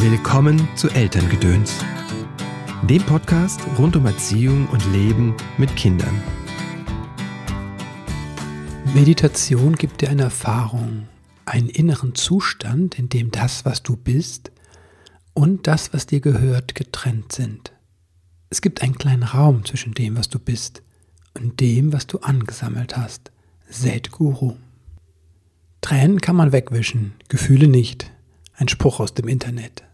Willkommen zu Elterngedöns, dem Podcast rund um Erziehung und Leben mit Kindern. Meditation gibt dir eine Erfahrung, einen inneren Zustand, in dem das, was du bist und das, was dir gehört, getrennt sind. Es gibt einen kleinen Raum zwischen dem, was du bist und dem, was du angesammelt hast. Guru. Tränen kann man wegwischen, Gefühle nicht. Ein Spruch aus dem Internet.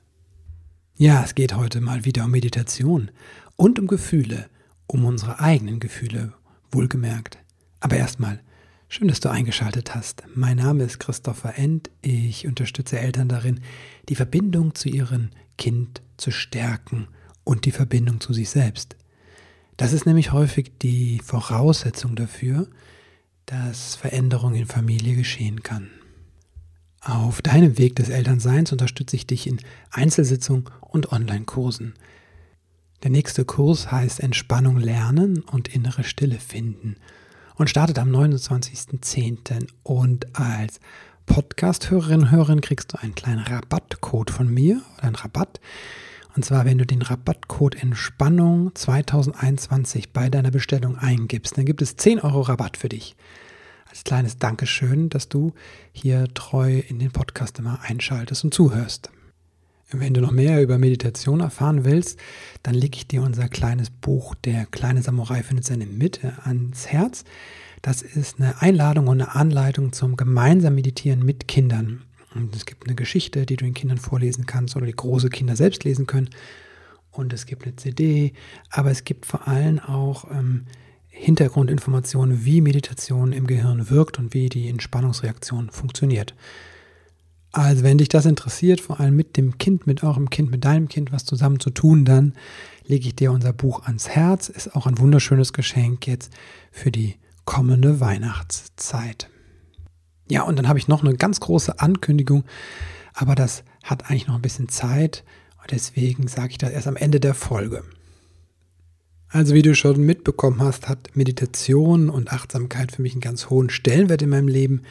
Ja, es geht heute mal wieder um Meditation und um Gefühle, um unsere eigenen Gefühle, wohlgemerkt. Aber erstmal, schön, dass du eingeschaltet hast. Mein Name ist Christopher End. Ich unterstütze Eltern darin, die Verbindung zu ihrem Kind zu stärken und die Verbindung zu sich selbst. Das ist nämlich häufig die Voraussetzung dafür, dass Veränderung in Familie geschehen kann. Auf deinem Weg des Elternseins unterstütze ich dich in Einzelsitzungen und Online-Kursen. Der nächste Kurs heißt Entspannung lernen und innere Stille finden und startet am 29.10. Und als Podcast-Hörerin, Hörerin kriegst du einen kleinen Rabattcode von mir oder einen Rabatt. Und zwar, wenn du den Rabattcode Entspannung 2021 bei deiner Bestellung eingibst, dann gibt es 10 Euro Rabatt für dich als kleines Dankeschön, dass du hier treu in den Podcast immer einschaltest und zuhörst. Wenn du noch mehr über Meditation erfahren willst, dann lege ich dir unser kleines Buch Der kleine Samurai findet seine Mitte ans Herz. Das ist eine Einladung und eine Anleitung zum gemeinsamen Meditieren mit Kindern. Und es gibt eine Geschichte, die du den Kindern vorlesen kannst oder die große Kinder selbst lesen können. Und es gibt eine CD, aber es gibt vor allem auch ähm, Hintergrundinformationen, wie Meditation im Gehirn wirkt und wie die Entspannungsreaktion funktioniert. Also wenn dich das interessiert, vor allem mit dem Kind, mit eurem Kind, mit deinem Kind was zusammen zu tun, dann lege ich dir unser Buch ans Herz. Ist auch ein wunderschönes Geschenk jetzt für die kommende Weihnachtszeit. Ja, und dann habe ich noch eine ganz große Ankündigung, aber das hat eigentlich noch ein bisschen Zeit. Deswegen sage ich das erst am Ende der Folge. Also wie du schon mitbekommen hast, hat Meditation und Achtsamkeit für mich einen ganz hohen Stellenwert in meinem Leben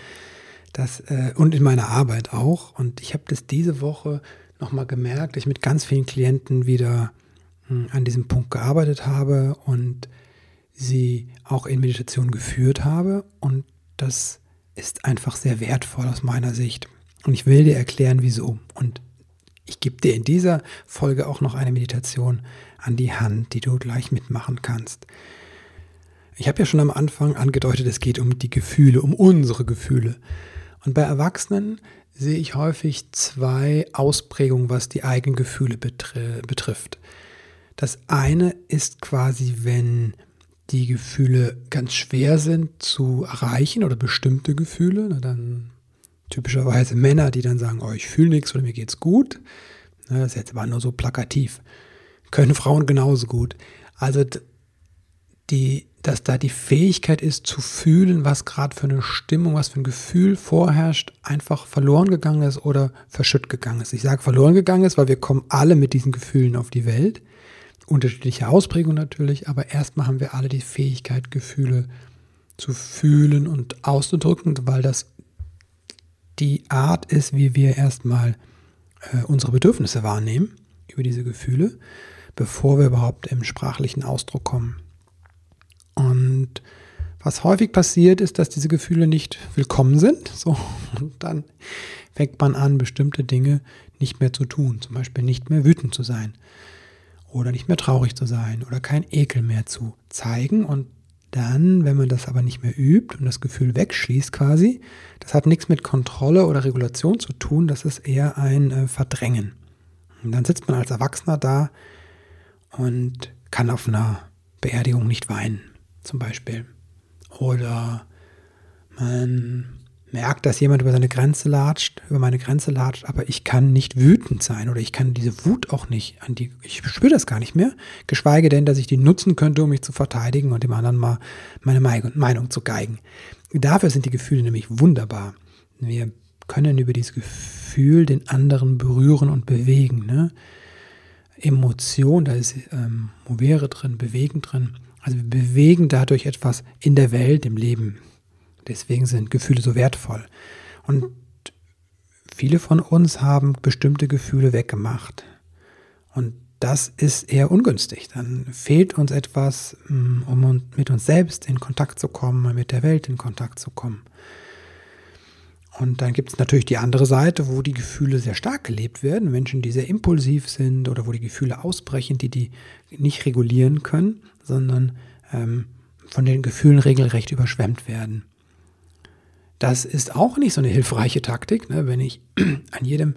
das, äh, und in meiner Arbeit auch. Und ich habe das diese Woche nochmal gemerkt, dass ich mit ganz vielen Klienten wieder mh, hm, an diesem Punkt gearbeitet habe und sie auch in Meditation geführt habe. Und das ist einfach sehr wertvoll aus meiner Sicht. Und ich will dir erklären, wieso. Und ich gebe dir in dieser Folge auch noch eine Meditation an die Hand, die du gleich mitmachen kannst. Ich habe ja schon am Anfang angedeutet, es geht um die Gefühle, um unsere Gefühle. Und bei Erwachsenen sehe ich häufig zwei Ausprägungen, was die eigenen Gefühle betrifft. Das eine ist quasi, wenn die Gefühle ganz schwer sind zu erreichen oder bestimmte Gefühle, dann typischerweise Männer, die dann sagen, oh, ich fühle nichts oder mir geht's gut. Das ist jetzt aber nur so plakativ können Frauen genauso gut. Also die, dass da die Fähigkeit ist zu fühlen, was gerade für eine Stimmung, was für ein Gefühl vorherrscht, einfach verloren gegangen ist oder verschütt gegangen ist. Ich sage verloren gegangen ist, weil wir kommen alle mit diesen Gefühlen auf die Welt. Unterschiedliche Ausprägungen natürlich, aber erstmal haben wir alle die Fähigkeit, Gefühle zu fühlen und auszudrücken, weil das die Art ist, wie wir erstmal äh, unsere Bedürfnisse wahrnehmen über diese Gefühle bevor wir überhaupt im sprachlichen Ausdruck kommen. Und was häufig passiert, ist, dass diese Gefühle nicht willkommen sind. So, und dann fängt man an, bestimmte Dinge nicht mehr zu tun. Zum Beispiel nicht mehr wütend zu sein. Oder nicht mehr traurig zu sein. Oder kein Ekel mehr zu zeigen. Und dann, wenn man das aber nicht mehr übt und das Gefühl wegschließt quasi, das hat nichts mit Kontrolle oder Regulation zu tun. Das ist eher ein äh, Verdrängen. Und dann sitzt man als Erwachsener da und kann auf einer Beerdigung nicht weinen, zum Beispiel. Oder man merkt, dass jemand über seine Grenze latscht, über meine Grenze latscht, aber ich kann nicht wütend sein oder ich kann diese Wut auch nicht an die, ich spüre das gar nicht mehr, geschweige denn, dass ich die nutzen könnte, um mich zu verteidigen und dem anderen mal meine Meinung zu geigen. Dafür sind die Gefühle nämlich wunderbar. Wir können über dieses Gefühl den anderen berühren und bewegen. Ne? Emotion, da ist ähm, Movere drin, Bewegen drin. Also wir bewegen dadurch etwas in der Welt, im Leben. Deswegen sind Gefühle so wertvoll. Und viele von uns haben bestimmte Gefühle weggemacht. Und das ist eher ungünstig. Dann fehlt uns etwas, mm, um mit uns selbst in Kontakt zu kommen, mit der Welt in Kontakt zu kommen. Und dann gibt es natürlich die andere Seite, wo die Gefühle sehr stark gelebt werden. Menschen, die sehr impulsiv sind oder wo die Gefühle ausbrechen, die die nicht regulieren können, sondern ähm, von den Gefühlen regelrecht überschwemmt werden. Das ist auch nicht so eine hilfreiche Taktik, ne? wenn ich an jedem,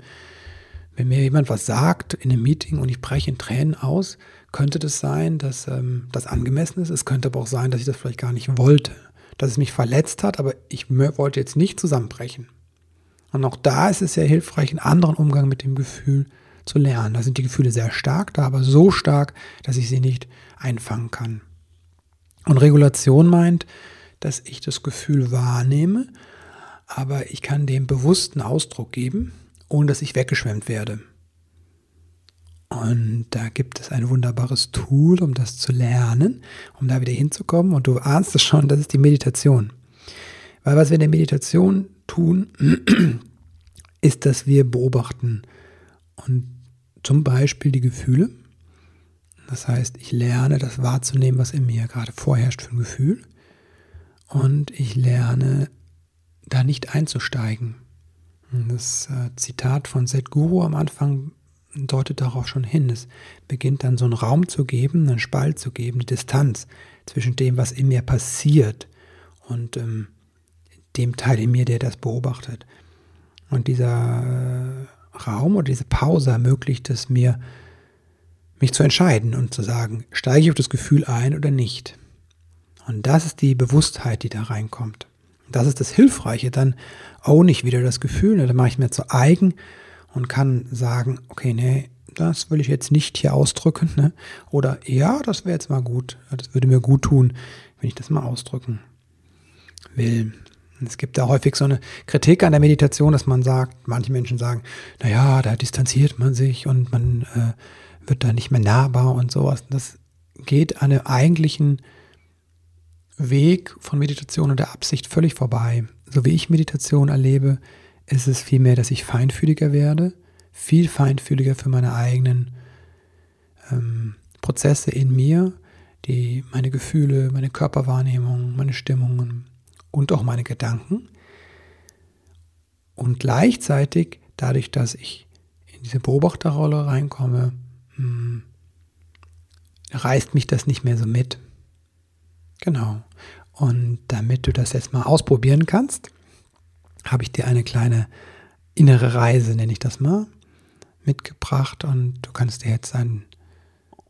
wenn mir jemand was sagt in einem Meeting und ich breche in Tränen aus, könnte das sein, dass ähm, das angemessen ist. Es könnte aber auch sein, dass ich das vielleicht gar nicht wollte dass es mich verletzt hat, aber ich wollte jetzt nicht zusammenbrechen. Und auch da ist es sehr hilfreich, einen anderen Umgang mit dem Gefühl zu lernen. Da sind die Gefühle sehr stark, da aber so stark, dass ich sie nicht einfangen kann. Und Regulation meint, dass ich das Gefühl wahrnehme, aber ich kann dem bewussten Ausdruck geben, ohne dass ich weggeschwemmt werde. Und da gibt es ein wunderbares Tool, um das zu lernen, um da wieder hinzukommen. Und du ahnst es schon, das ist die Meditation. Weil was wir in der Meditation tun, ist, dass wir beobachten und zum Beispiel die Gefühle. Das heißt, ich lerne das wahrzunehmen, was in mir gerade vorherrscht für ein Gefühl. Und ich lerne da nicht einzusteigen. Das äh, Zitat von Guru am Anfang deutet darauf schon hin. Es beginnt dann so einen Raum zu geben, einen Spalt zu geben, eine Distanz zwischen dem, was in mir passiert und ähm, dem Teil in mir, der das beobachtet. Und dieser äh, Raum oder diese Pause ermöglicht es mir, mich zu entscheiden und zu sagen, steige ich auf das Gefühl ein oder nicht. Und das ist die Bewusstheit, die da reinkommt. Das ist das Hilfreiche. Dann own ich wieder das Gefühl, ne? dann mache ich mir zu eigen und kann sagen, okay, nee, das will ich jetzt nicht hier ausdrücken. Ne? Oder ja, das wäre jetzt mal gut. Das würde mir gut tun, wenn ich das mal ausdrücken will. Es gibt da häufig so eine Kritik an der Meditation, dass man sagt, manche Menschen sagen, naja, da distanziert man sich und man äh, wird da nicht mehr nahbar und sowas. Das geht an dem eigentlichen Weg von Meditation und der Absicht völlig vorbei. So wie ich Meditation erlebe, ist es vielmehr, dass ich feinfühliger werde, viel feinfühliger für meine eigenen ähm, Prozesse in mir, die meine Gefühle, meine Körperwahrnehmung, meine Stimmungen und auch meine Gedanken. Und gleichzeitig, dadurch, dass ich in diese Beobachterrolle reinkomme, mh, hm, reißt mich das nicht mehr so mit. Genau. Und damit du das jetzt mal ausprobieren kannst, habe ich dir eine kleine innere Reise, nenne ich das mal, mitgebracht. Und du kannst dir jetzt einen,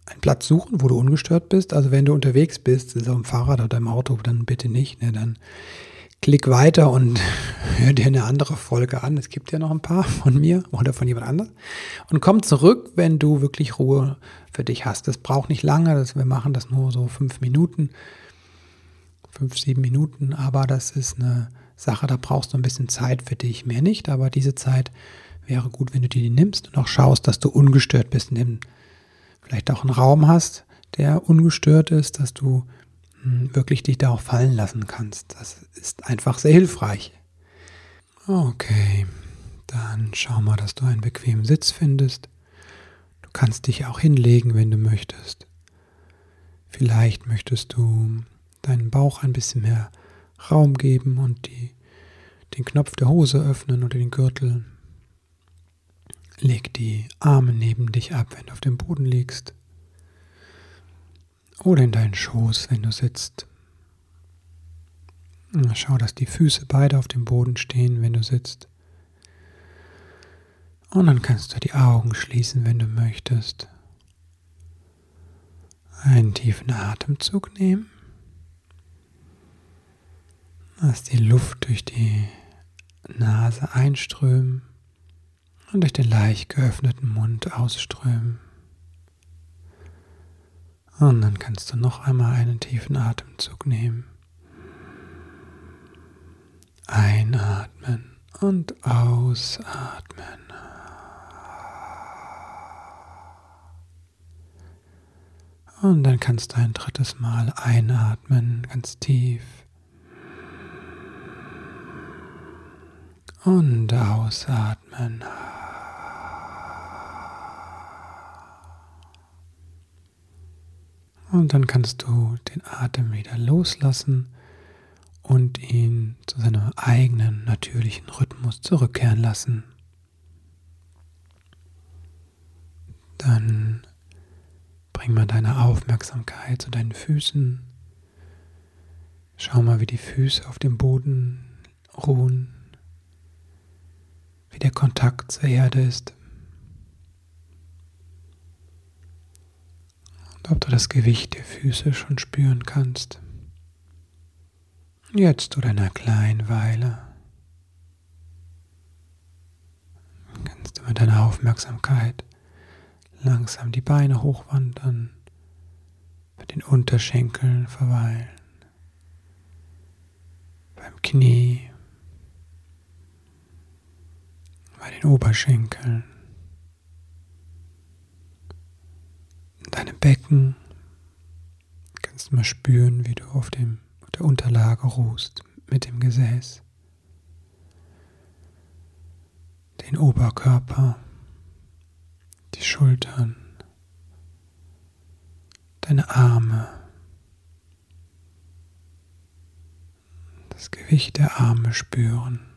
einen Platz suchen, wo du ungestört bist. Also wenn du unterwegs bist, ist auf dem Fahrrad oder im Auto, dann bitte nicht. Ne? Dann klick weiter und hör dir eine andere Folge an. Es gibt ja noch ein paar von mir oder von jemand anderem. Und komm zurück, wenn du wirklich Ruhe für dich hast. Das braucht nicht lange, das, wir machen das nur so fünf Minuten, fünf, sieben Minuten, aber das ist eine Sache, da brauchst du ein bisschen Zeit für dich, mehr nicht, aber diese Zeit wäre gut, wenn du dir die nimmst und auch schaust, dass du ungestört bist, indem vielleicht auch einen Raum hast, der ungestört ist, dass du hm, wirklich dich da auch fallen lassen kannst. Das ist einfach sehr hilfreich. Okay, dann schau mal, dass du einen bequemen Sitz findest. Du kannst dich auch hinlegen, wenn du möchtest. Vielleicht möchtest du deinen Bauch ein bisschen mehr Raum geben und die, den Knopf der Hose öffnen oder den Gürtel. Leg die Arme neben dich ab, wenn du auf dem Boden liegst. Oder in deinen Schoß, wenn du sitzt. Schau, dass die Füße beide auf dem Boden stehen, wenn du sitzt. Und dann kannst du die Augen schließen, wenn du möchtest. Einen tiefen Atemzug nehmen. Lass die Luft durch die Nase einströmen und durch den leicht geöffneten Mund ausströmen. Und dann kannst du noch einmal einen tiefen Atemzug nehmen. Einatmen und ausatmen. Und dann kannst du ein drittes Mal einatmen, ganz tief. Und ausatmen. Und dann kannst du den Atem wieder loslassen und ihn zu seinem eigenen natürlichen Rhythmus zurückkehren lassen. Dann bring mal deine Aufmerksamkeit zu deinen Füßen. Schau mal, wie die Füße auf dem Boden ruhen, wie der Kontakt zur Erde ist. Und ob du das Gewicht der Füße schon spüren kannst. Jetzt oder in einer kleinen Weile kannst du mit deiner Aufmerksamkeit langsam die Beine hochwandern, bei den Unterschenkeln verweilen, beim Knie, Oberschenkeln, deinem Becken. Kannst du mal spüren, wie du auf dem der Unterlage ruhst mit dem Gesäß, den Oberkörper, die Schultern, deine Arme, das Gewicht der Arme spüren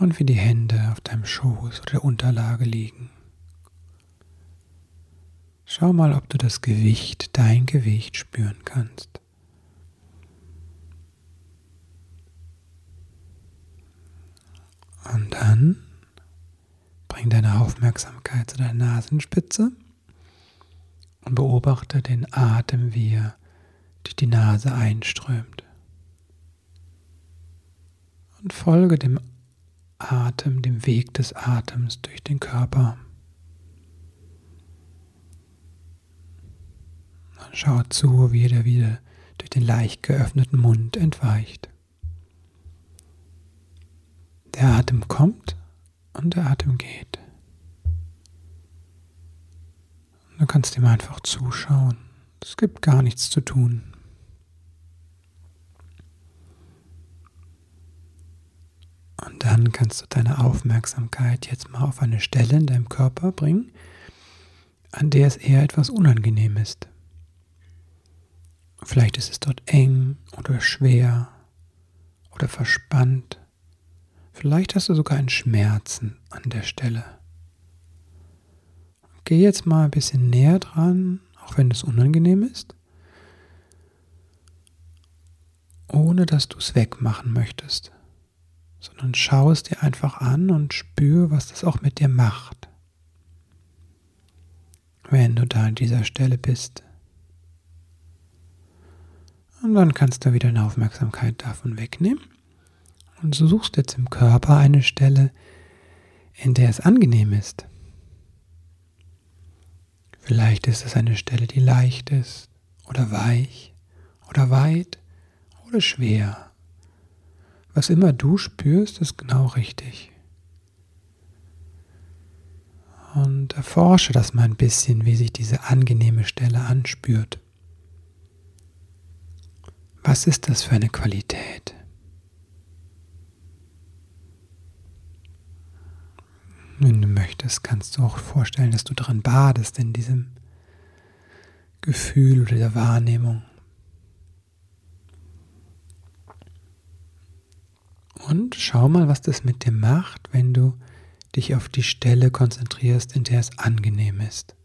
und wie die Hände auf deinem Schoß oder der Unterlage liegen. Schau mal, ob du das Gewicht, dein Gewicht spüren kannst. Und dann bring deine Aufmerksamkeit zu deiner Nasenspitze und beobachte den Atem, wie er durch die Nase einströmt. Und folge dem Atem, dem Weg des Atems durch den Körper. Und schau zu, wie er wieder durch den leicht geöffneten Mund entweicht. Der Atem kommt und der Atem geht. Du kannst ihm einfach zuschauen. Es gibt gar nichts zu tun. Und dann kannst du deine Aufmerksamkeit jetzt mal auf eine Stelle in deinem Körper bringen, an der es eher etwas unangenehm ist. Vielleicht ist es dort eng oder schwer oder verspannt Vielleicht hast du sogar einen Schmerzen an der Stelle. Geh jetzt mal ein bisschen näher dran, auch wenn es unangenehm ist, ohne dass du es wegmachen möchtest, sondern schau es dir einfach an und spür, was das auch mit dir macht, wenn du da an dieser Stelle bist. Und dann kannst du wieder eine Aufmerksamkeit davon wegnehmen und du suchst jetzt im Körper eine Stelle, in der es angenehm ist. Vielleicht ist es eine Stelle, die leicht ist oder weich oder weit oder schwer. Was immer du spürst, ist genau richtig. Und erforsche das mal ein bisschen, wie sich diese angenehme Stelle anspürt. Was ist das für eine Qualität? Wenn du möchtest, kannst du auch vorstellen, dass du dran badest in diesem Gefühl oder der Wahrnehmung. Und schau mal, was das mit dir macht, wenn du dich auf die Stelle konzentrierst, in der es angenehm ist.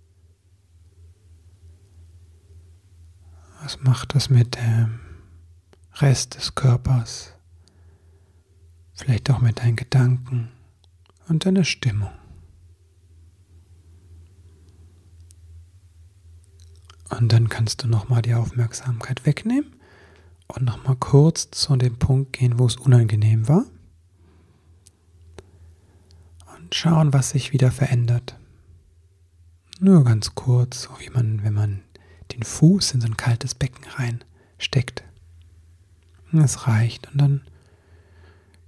Was macht das mit dem Rest des Körpers? Vielleicht auch mit deinen Gedanken und deiner Stimmung. Und dann kannst du nochmal die Aufmerksamkeit wegnehmen und nochmal kurz zu dem Punkt gehen, wo es unangenehm war. Und schauen, was sich wieder verändert. Nur ganz kurz, so wie man, wenn man den Fuß in so ein kaltes Becken reinsteckt. Das reicht. Und dann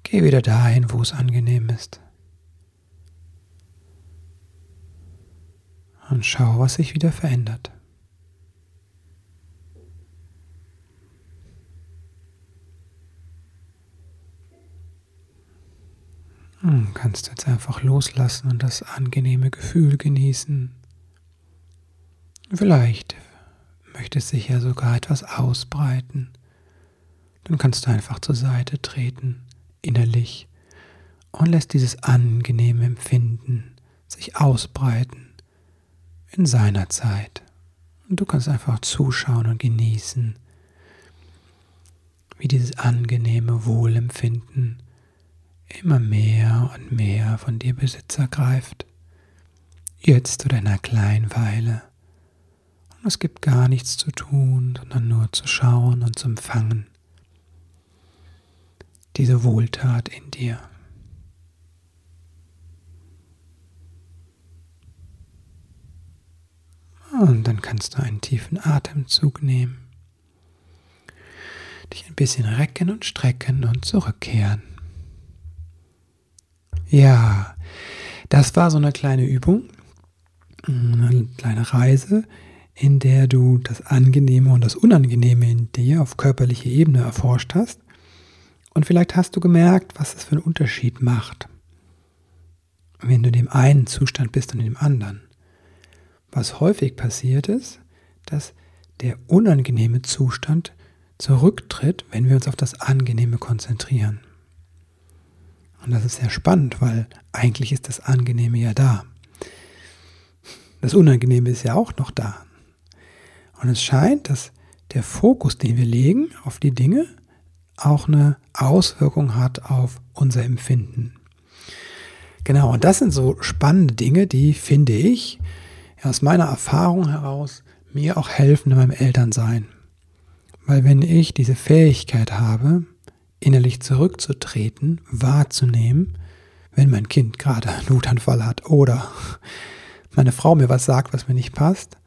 geh wieder dahin, wo es angenehm ist. und schau, was sich wieder verändert. Kannst du jetzt einfach loslassen und das angenehme Gefühl genießen. Vielleicht möchtest du sich ja sogar etwas ausbreiten. Dann kannst du einfach zur Seite treten, innerlich, und lässt dieses angenehme Empfinden sich ausbreiten in seiner Zeit. Und du kannst einfach zuschauen und genießen, wie dieses angenehme Wohlempfinden immer mehr und mehr von dir Besitz ergreift. Jetzt zu deiner kleinen Weile. Und es gibt gar nichts zu tun, sondern nur zu schauen und zu empfangen. Diese Wohltat in dir. Und dann kannst du einen tiefen Atemzug nehmen, dich ein bisschen recken und strecken und zurückkehren. Ja, das war so eine kleine Übung, eine kleine Reise, in der du das Angenehme und das Unangenehme in dir auf körperlicher Ebene erforscht hast. Und vielleicht hast du gemerkt, was es für einen Unterschied macht, wenn du in dem einen Zustand bist und in dem anderen. Was häufig passiert ist, dass der unangenehme Zustand zurücktritt, wenn wir uns auf das Angenehme konzentrieren. Und das ist sehr spannend, weil eigentlich ist das Angenehme ja da. Das Unangenehme ist ja auch noch da. Und es scheint, dass der Fokus, den wir legen auf die Dinge, auch eine Auswirkung hat auf unser Empfinden. Genau, und das sind so spannende Dinge, die, finde ich, aus meiner Erfahrung heraus mir auch helfen in meinem Elternsein. Weil wenn ich diese Fähigkeit habe, innerlich zurückzutreten, wahrzunehmen, wenn mein Kind gerade einen Wutanfall hat oder meine Frau mir was sagt, was mir nicht passt,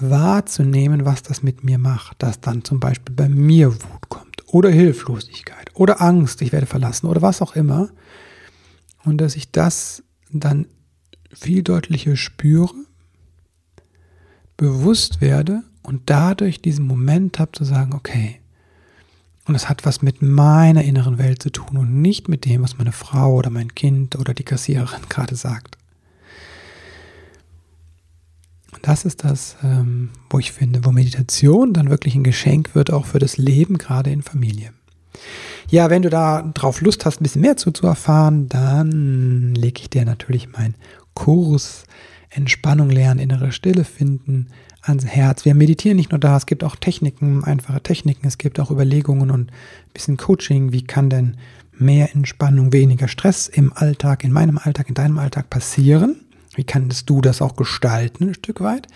wahrzunehmen, was das mit mir macht, dass dann zum Beispiel bei mir Wut kommt oder Hilflosigkeit oder Angst, ich werde verlassen oder was auch immer und dass ich das dann viel deutlicher spüre, bewusst werde und dadurch diesen Moment habe zu sagen, okay, und es hat was mit meiner inneren Welt zu tun und nicht mit dem, was meine Frau oder mein Kind oder die Kassiererin gerade sagt. Und das ist das, ähm, wo ich finde, wo Meditation dann wirklich ein Geschenk wird, auch für das Leben, gerade in Familie. Ja, wenn du da drauf Lust hast, ein bisschen mehr zu, zu erfahren, dann lege ich dir natürlich mein Kurs Entspannung lernen, innere Stille finden ans Herz. Wir meditieren nicht nur da, es gibt auch Techniken, einfache Techniken, es gibt auch Überlegungen und ein bisschen Coaching. Wie kann denn mehr Entspannung, weniger Stress im Alltag, in meinem Alltag, in deinem Alltag passieren? Wie kannst du das auch gestalten, ein Stück weit?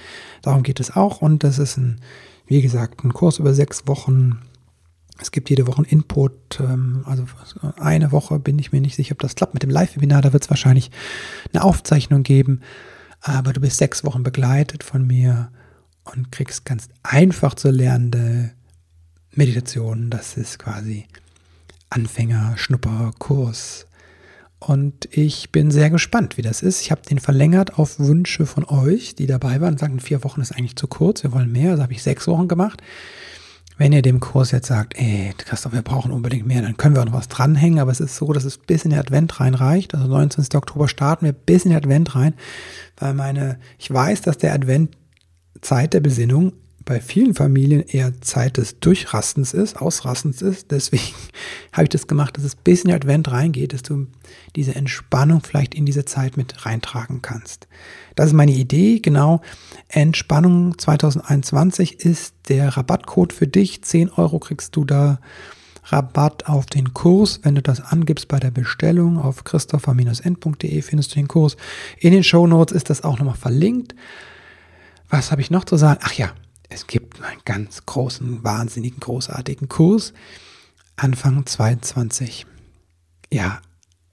Darum geht es auch. Und das ist ein, wie gesagt, ein Kurs über sechs Wochen. Es gibt jede Woche einen Input. Ähm, also eine Woche bin ich mir nicht sicher, ob das klappt mit dem Live-Webinar. Da wird es wahrscheinlich eine Aufzeichnung geben. Aber du bist sechs Wochen begleitet von mir und kriegst ganz einfach zu lernende Meditationen. Das ist quasi Anfänger-Schnupperkurs. Und ich bin sehr gespannt, wie das ist. Ich habe den verlängert auf Wünsche von euch, die dabei waren, sagen, vier Wochen ist eigentlich zu kurz, wir wollen mehr. Also habe ich sechs Wochen gemacht. Wenn ihr dem Kurs jetzt sagt, ey, Christoph, wir brauchen unbedingt mehr, dann können wir auch noch was dranhängen. Aber es ist so, dass es bis in den Advent reinreicht. Also 19. Oktober starten wir bis in den Advent rein, weil meine, ich weiß, dass der Advent Zeit der Besinnung bei vielen Familien eher Zeit des Durchrastens ist, Ausrastens ist. Deswegen habe ich das gemacht, dass es bis in den Advent reingeht, dass du diese Entspannung vielleicht in diese Zeit mit reintragen kannst. Das ist meine Idee, genau. Entspannung 2021 ist der Rabattcode für dich. 10 Euro kriegst du da Rabatt auf den Kurs. Wenn du das angibst bei der Bestellung auf christopher-n.de findest du den Kurs. In den Show Notes ist das auch nochmal verlinkt. Was habe ich noch zu sagen? Ach ja, es gibt einen ganz großen, wahnsinnigen, großartigen Kurs. Anfang 22. Ja,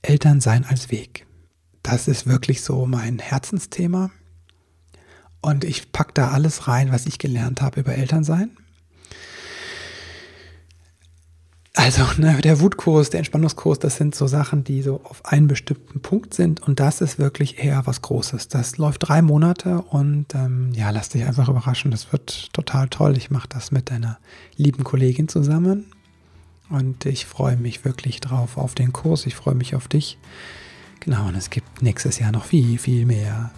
Elternsein als Weg. Das ist wirklich so mein Herzensthema. Und ich packe da alles rein, was ich gelernt habe über Elternsein. Also ne, der Wutkurs, der Entspannungskurs, das sind so Sachen, die so auf einen bestimmten Punkt sind und das ist wirklich eher was Großes. Das läuft drei Monate und ähm, ja, lass dich einfach überraschen. Das wird total toll. Ich mache das mit einer lieben Kollegin zusammen Und ich freue mich wirklich drauf auf den Kurs. Ich freue mich auf dich. Genau, und es gibt nächstes Jahr noch viel, viel mehr.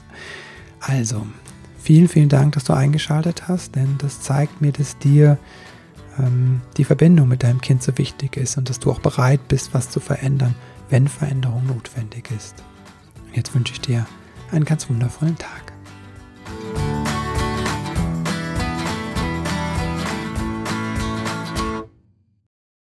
Also, vielen, vielen Dank, dass du eingeschaltet hast, denn das zeigt mir, dass dir ähm, die Verbindung mit deinem Kind so wichtig ist und dass du auch bereit bist, was zu verändern, wenn Veränderung notwendig ist. Jetzt wünsche ich dir einen ganz wundervollen Tag.